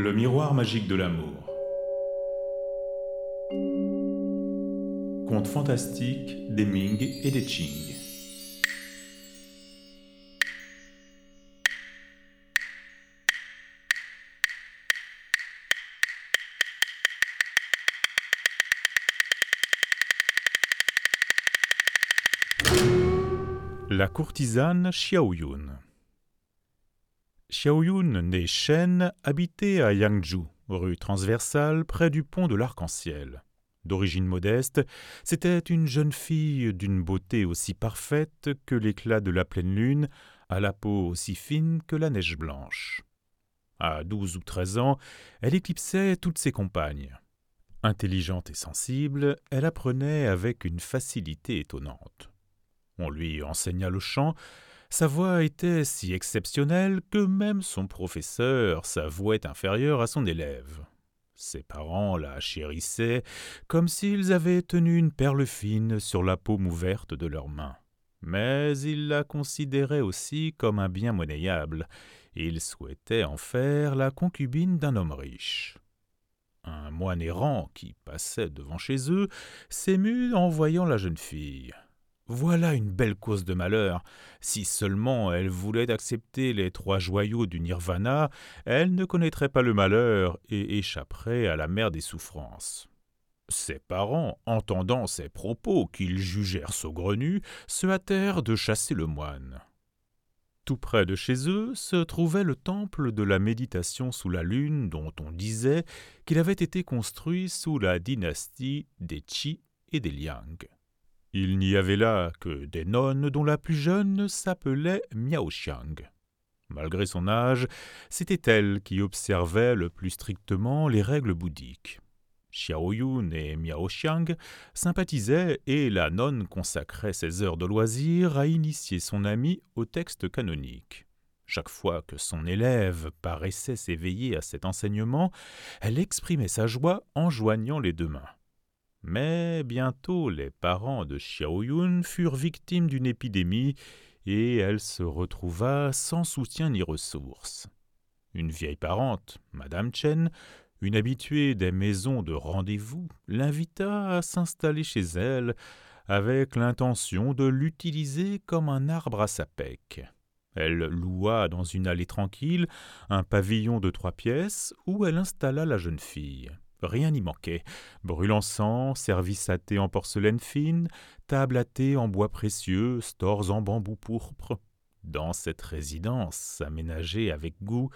Le miroir magique de l'amour. Conte fantastique des Ming et des Qing. La courtisane Xiaoyun. Xiaoyun, née Shen, habitait à Yangzhou, rue transversale près du pont de l'Arc-en-Ciel. D'origine modeste, c'était une jeune fille d'une beauté aussi parfaite que l'éclat de la pleine lune, à la peau aussi fine que la neige blanche. À douze ou treize ans, elle éclipsait toutes ses compagnes. Intelligente et sensible, elle apprenait avec une facilité étonnante. On lui enseigna le chant, sa voix était si exceptionnelle que même son professeur s'avouait inférieur à son élève. Ses parents la chérissaient comme s'ils avaient tenu une perle fine sur la paume ouverte de leurs mains. Mais ils la considéraient aussi comme un bien monnayable. Ils souhaitaient en faire la concubine d'un homme riche. Un moine errant qui passait devant chez eux s'émut en voyant la jeune fille. Voilà une belle cause de malheur. Si seulement elle voulait accepter les trois joyaux du nirvana, elle ne connaîtrait pas le malheur et échapperait à la mer des souffrances. Ses parents, entendant ces propos qu'ils jugèrent saugrenus, se hâtèrent de chasser le moine. Tout près de chez eux se trouvait le temple de la méditation sous la lune dont on disait qu'il avait été construit sous la dynastie des Qi et des Liang. Il n'y avait là que des nonnes dont la plus jeune s'appelait Miao Xiang. Malgré son âge, c'était elle qui observait le plus strictement les règles bouddhiques. Xiaoyun et Miao Xiang sympathisaient et la nonne consacrait ses heures de loisir à initier son ami au texte canonique. Chaque fois que son élève paraissait s'éveiller à cet enseignement, elle exprimait sa joie en joignant les deux mains. Mais bientôt les parents de Xiaoyun furent victimes d'une épidémie et elle se retrouva sans soutien ni ressources. Une vieille parente, Madame Chen, une habituée des maisons de rendez-vous, l'invita à s'installer chez elle avec l'intention de l'utiliser comme un arbre à sapec. Elle loua dans une allée tranquille un pavillon de trois pièces où elle installa la jeune fille. Rien n'y manquait. Brûle encens, service à thé en porcelaine fine, table à thé en bois précieux, stores en bambou pourpre. Dans cette résidence, aménagée avec goût,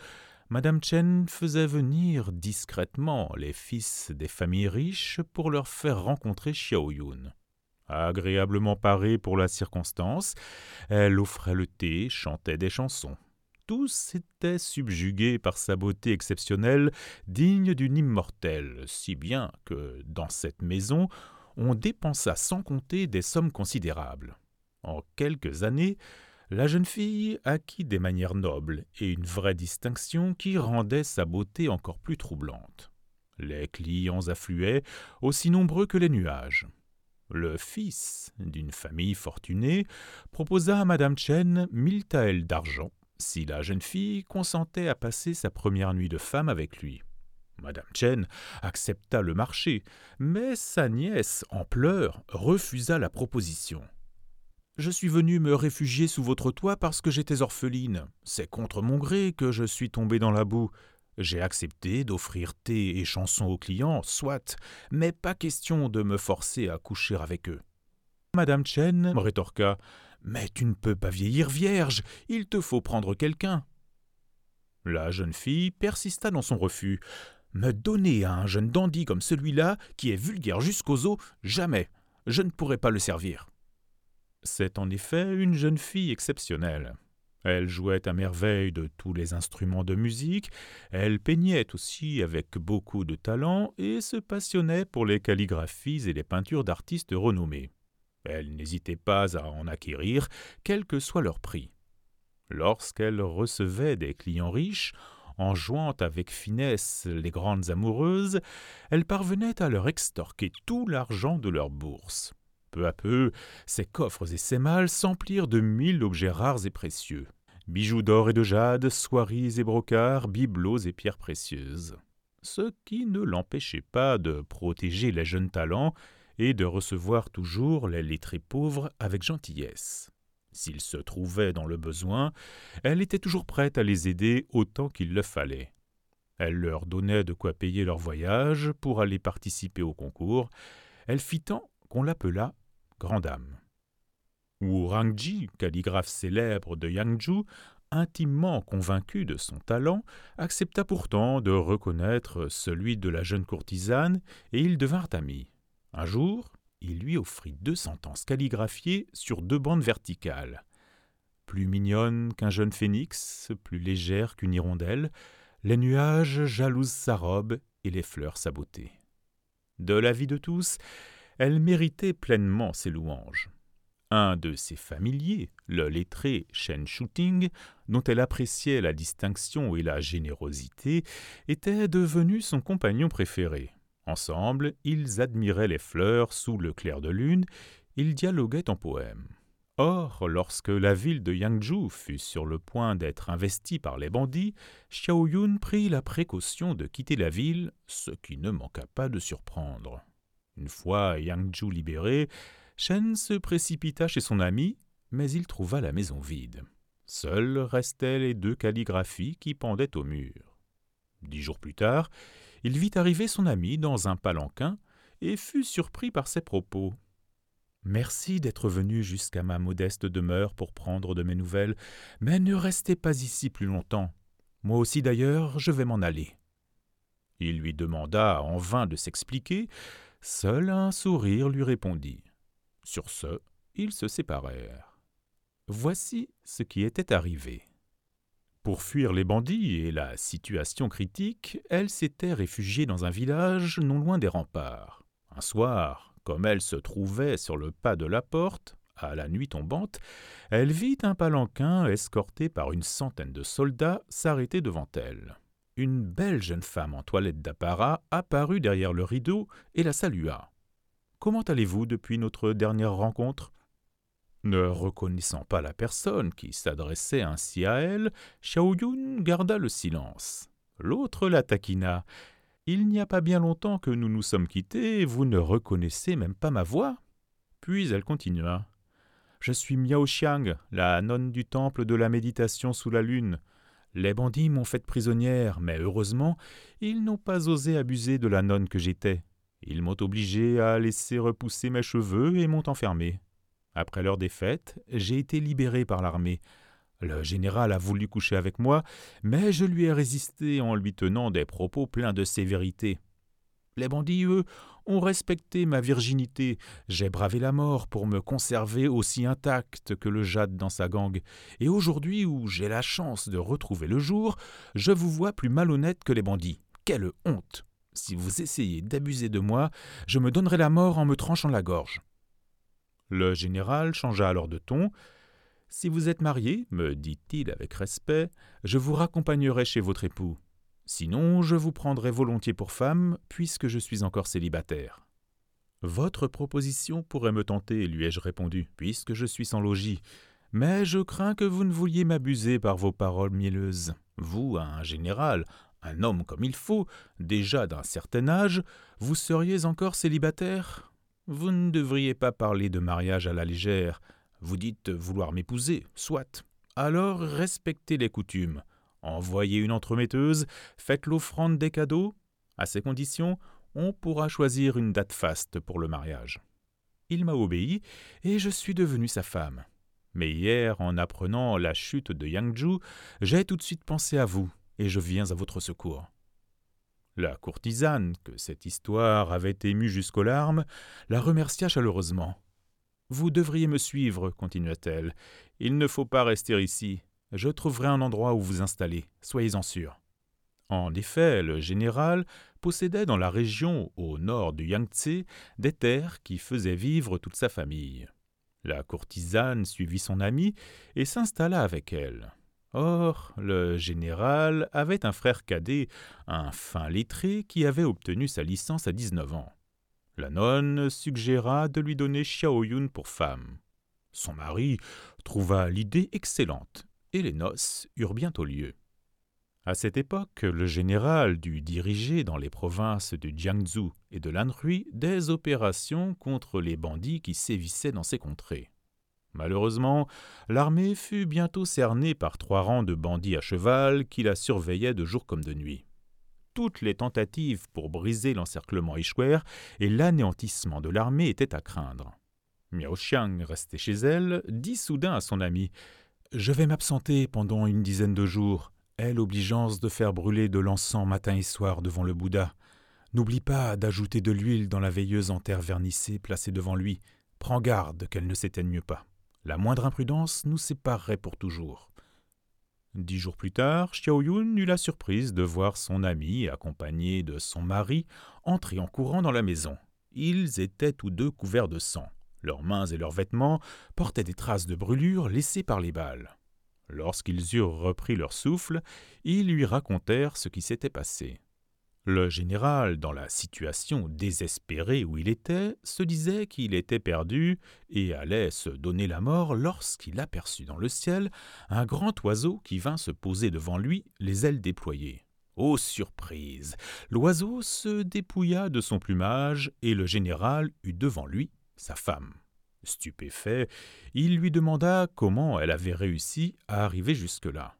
Madame Chen faisait venir discrètement les fils des familles riches pour leur faire rencontrer Xiaoyun. Agréablement parée pour la circonstance, elle offrait le thé, chantait des chansons tous étaient subjugués par sa beauté exceptionnelle, digne d'une immortelle, si bien que, dans cette maison, on dépensa sans compter des sommes considérables. En quelques années, la jeune fille acquit des manières nobles et une vraie distinction qui rendait sa beauté encore plus troublante. Les clients affluaient, aussi nombreux que les nuages. Le fils d'une famille fortunée proposa à madame Chen mille taels d'argent si la jeune fille consentait à passer sa première nuit de femme avec lui. Madame Chen accepta le marché, mais sa nièce, en pleurs, refusa la proposition. Je suis venue me réfugier sous votre toit parce que j'étais orpheline. C'est contre mon gré que je suis tombée dans la boue. J'ai accepté d'offrir thé et chansons aux clients, soit, mais pas question de me forcer à coucher avec eux. Madame Chen rétorqua mais tu ne peux pas vieillir vierge, il te faut prendre quelqu'un. La jeune fille persista dans son refus. Me donner à un jeune dandy comme celui-là, qui est vulgaire jusqu'aux os, jamais. Je ne pourrai pas le servir. C'est en effet une jeune fille exceptionnelle. Elle jouait à merveille de tous les instruments de musique, elle peignait aussi avec beaucoup de talent et se passionnait pour les calligraphies et les peintures d'artistes renommés. Elle n'hésitait pas à en acquérir, quel que soit leur prix. Lorsqu'elle recevait des clients riches, en jouant avec finesse les grandes amoureuses, elle parvenait à leur extorquer tout l'argent de leur bourse. Peu à peu, ses coffres et ses malles s'emplirent de mille objets rares et précieux. bijoux d'or et de jade, soieries et brocarts, bibelots et pierres précieuses. Ce qui ne l'empêchait pas de protéger les jeunes talents de recevoir toujours les lettrés pauvres avec gentillesse. S'ils se trouvaient dans le besoin, elle était toujours prête à les aider autant qu'il le fallait. Elle leur donnait de quoi payer leur voyage pour aller participer au concours. Elle fit tant qu'on l'appela grande dame. Wu Rangji, calligraphe célèbre de Yangzhou, intimement convaincu de son talent, accepta pourtant de reconnaître celui de la jeune courtisane, et ils devinrent amis. Un jour, il lui offrit deux sentences calligraphiées sur deux bandes verticales. Plus mignonne qu'un jeune phénix, plus légère qu'une hirondelle, les nuages jalousent sa robe et les fleurs sa beauté. De l'avis de tous, elle méritait pleinement ses louanges. Un de ses familiers, le lettré Shen Shooting, dont elle appréciait la distinction et la générosité, était devenu son compagnon préféré. Ensemble, ils admiraient les fleurs sous le clair de lune, ils dialoguaient en poèmes. Or, lorsque la ville de Yangzhou fut sur le point d'être investie par les bandits, Xiao Yun prit la précaution de quitter la ville, ce qui ne manqua pas de surprendre. Une fois Yangzhou libéré, Shen se précipita chez son ami, mais il trouva la maison vide. Seules restaient les deux calligraphies qui pendaient au mur. Dix jours plus tard, il vit arriver son ami dans un palanquin et fut surpris par ses propos. Merci d'être venu jusqu'à ma modeste demeure pour prendre de mes nouvelles, mais ne restez pas ici plus longtemps. Moi aussi d'ailleurs, je vais m'en aller. Il lui demanda en vain de s'expliquer, seul un sourire lui répondit. Sur ce, ils se séparèrent. Voici ce qui était arrivé. Pour fuir les bandits et la situation critique, elle s'était réfugiée dans un village non loin des remparts. Un soir, comme elle se trouvait sur le pas de la porte, à la nuit tombante, elle vit un palanquin escorté par une centaine de soldats s'arrêter devant elle. Une belle jeune femme en toilette d'apparat apparut derrière le rideau et la salua. Comment allez-vous depuis notre dernière rencontre? Ne reconnaissant pas la personne qui s'adressait ainsi à elle, Xiaoyun garda le silence. L'autre la taquina. Il n'y a pas bien longtemps que nous nous sommes quittés, vous ne reconnaissez même pas ma voix. Puis elle continua. Je suis Miao Xiang, la nonne du temple de la méditation sous la lune. Les bandits m'ont faite prisonnière, mais heureusement, ils n'ont pas osé abuser de la nonne que j'étais. Ils m'ont obligé à laisser repousser mes cheveux et m'ont enfermé. Après leur défaite, j'ai été libéré par l'armée. Le général a voulu coucher avec moi, mais je lui ai résisté en lui tenant des propos pleins de sévérité. Les bandits, eux, ont respecté ma virginité. J'ai bravé la mort pour me conserver aussi intact que le jade dans sa gangue. Et aujourd'hui, où j'ai la chance de retrouver le jour, je vous vois plus malhonnête que les bandits. Quelle honte Si vous essayez d'abuser de moi, je me donnerai la mort en me tranchant la gorge. Le général changea alors de ton. Si vous êtes marié, me dit-il avec respect, je vous raccompagnerai chez votre époux. Sinon, je vous prendrai volontiers pour femme, puisque je suis encore célibataire. Votre proposition pourrait me tenter, lui ai-je répondu, puisque je suis sans logis. Mais je crains que vous ne vouliez m'abuser par vos paroles mielleuses. Vous, un général, un homme comme il faut, déjà d'un certain âge, vous seriez encore célibataire? Vous ne devriez pas parler de mariage à la légère. Vous dites vouloir m'épouser, soit. Alors respectez les coutumes. Envoyez une entremetteuse, faites l'offrande des cadeaux. À ces conditions, on pourra choisir une date faste pour le mariage. Il m'a obéi et je suis devenu sa femme. Mais hier, en apprenant la chute de Yangzhou, j'ai tout de suite pensé à vous et je viens à votre secours. La courtisane, que cette histoire avait émue jusqu'aux larmes, la remercia chaleureusement. Vous devriez me suivre, continua-t-elle. Il ne faut pas rester ici. Je trouverai un endroit où vous installer, soyez-en sûrs. En effet, le général possédait dans la région au nord du Yangtze des terres qui faisaient vivre toute sa famille. La courtisane suivit son amie et s'installa avec elle. Or, le général avait un frère cadet, un fin lettré, qui avait obtenu sa licence à dix-neuf ans. La nonne suggéra de lui donner Xiao Yun pour femme. Son mari trouva l'idée excellente. et les noces eurent bientôt lieu. À cette époque, le général dut diriger dans les provinces de Jiangsu et de l'Anhui des opérations contre les bandits qui sévissaient dans ces contrées. Malheureusement, l'armée fut bientôt cernée par trois rangs de bandits à cheval qui la surveillaient de jour comme de nuit. Toutes les tentatives pour briser l'encerclement échouèrent et l'anéantissement de l'armée était à craindre. Miao Xiang, resté chez elle, dit soudain à son ami Je vais m'absenter pendant une dizaine de jours. Elle l'obligeance de faire brûler de l'encens matin et soir devant le Bouddha. N'oublie pas d'ajouter de l'huile dans la veilleuse en terre vernissée placée devant lui. Prends garde qu'elle ne s'éteigne pas. La moindre imprudence nous séparerait pour toujours. Dix jours plus tard, Xiao Yun eut la surprise de voir son ami, accompagné de son mari, entrer en courant dans la maison. Ils étaient tous deux couverts de sang. Leurs mains et leurs vêtements portaient des traces de brûlures laissées par les balles. Lorsqu'ils eurent repris leur souffle, ils lui racontèrent ce qui s'était passé. Le général, dans la situation désespérée où il était, se disait qu'il était perdu et allait se donner la mort lorsqu'il aperçut dans le ciel un grand oiseau qui vint se poser devant lui, les ailes déployées. Ô surprise L'oiseau se dépouilla de son plumage et le général eut devant lui sa femme. Stupéfait, il lui demanda comment elle avait réussi à arriver jusque-là.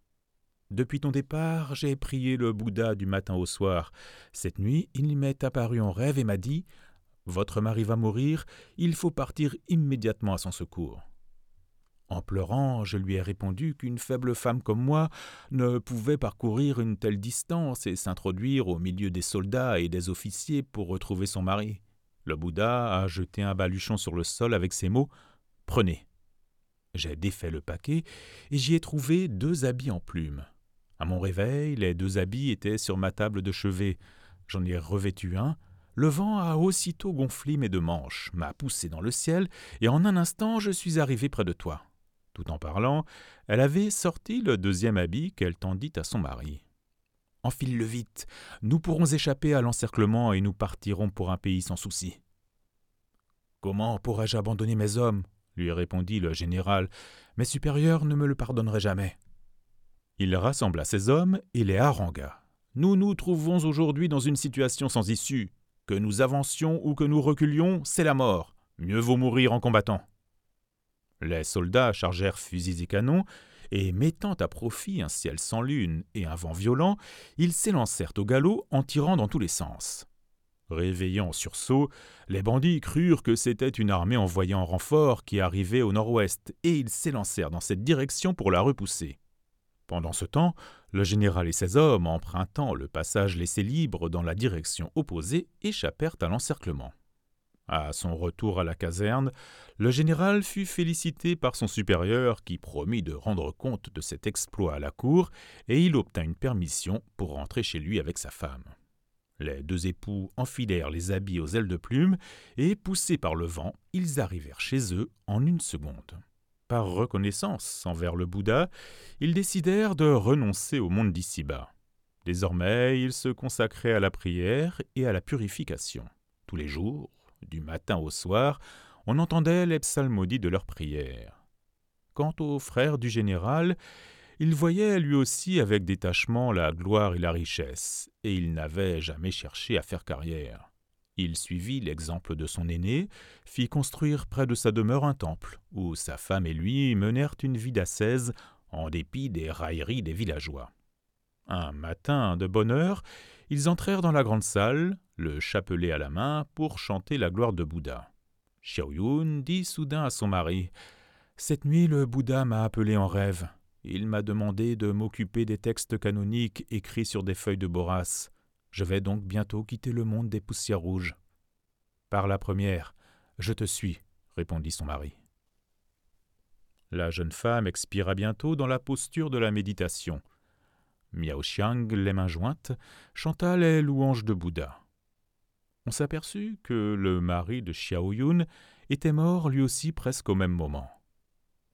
Depuis ton départ, j'ai prié le Bouddha du matin au soir. Cette nuit, il m'est apparu en rêve et m'a dit Votre mari va mourir, il faut partir immédiatement à son secours. En pleurant, je lui ai répondu qu'une faible femme comme moi ne pouvait parcourir une telle distance et s'introduire au milieu des soldats et des officiers pour retrouver son mari. Le Bouddha a jeté un baluchon sur le sol avec ces mots Prenez. J'ai défait le paquet et j'y ai trouvé deux habits en plumes. À mon réveil, les deux habits étaient sur ma table de chevet. J'en ai revêtu un. Le vent a aussitôt gonflé mes deux manches, m'a poussé dans le ciel, et en un instant je suis arrivé près de toi. Tout en parlant, elle avait sorti le deuxième habit qu'elle tendit à son mari. Enfile-le vite. Nous pourrons échapper à l'encerclement et nous partirons pour un pays sans souci. Comment pourrais-je abandonner mes hommes? lui répondit le général. Mes supérieurs ne me le pardonneraient jamais. Il rassembla ses hommes et les harangua. Nous nous trouvons aujourd'hui dans une situation sans issue. Que nous avancions ou que nous reculions, c'est la mort. Mieux vaut mourir en combattant. Les soldats chargèrent fusils et canons, et mettant à profit un ciel sans lune et un vent violent, ils s'élancèrent au galop en tirant dans tous les sens. Réveillant en sursaut, les bandits crurent que c'était une armée envoyée en renfort qui arrivait au nord-ouest, et ils s'élancèrent dans cette direction pour la repousser. Pendant ce temps, le général et ses hommes, empruntant le passage laissé libre dans la direction opposée, échappèrent à l'encerclement. À son retour à la caserne, le général fut félicité par son supérieur qui promit de rendre compte de cet exploit à la cour, et il obtint une permission pour rentrer chez lui avec sa femme. Les deux époux enfilèrent les habits aux ailes de plume, et, poussés par le vent, ils arrivèrent chez eux en une seconde. Par reconnaissance envers le Bouddha, ils décidèrent de renoncer au monde d'ici-bas. Désormais, ils se consacraient à la prière et à la purification. Tous les jours, du matin au soir, on entendait les psalmodies de leurs prières. Quant au frère du général, il voyait lui aussi avec détachement la gloire et la richesse, et il n'avait jamais cherché à faire carrière. Il suivit l'exemple de son aîné, fit construire près de sa demeure un temple, où sa femme et lui menèrent une vie d'ascèse en dépit des railleries des villageois. Un matin de bonne heure, ils entrèrent dans la grande salle, le chapelet à la main, pour chanter la gloire de Bouddha. Xiaoyun dit soudain à son mari Cette nuit, le Bouddha m'a appelé en rêve. Il m'a demandé de m'occuper des textes canoniques écrits sur des feuilles de boras. Je vais donc bientôt quitter le monde des poussières rouges. Par la première, je te suis, répondit son mari. La jeune femme expira bientôt dans la posture de la méditation. Miao Xiang, les mains jointes, chanta les louanges de Bouddha. On s'aperçut que le mari de Xiao Yun était mort lui aussi presque au même moment.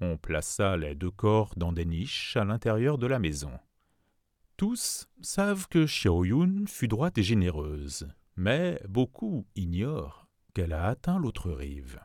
On plaça les deux corps dans des niches à l'intérieur de la maison. Tous savent que Xiao Yun fut droite et généreuse, mais beaucoup ignorent qu'elle a atteint l'autre rive.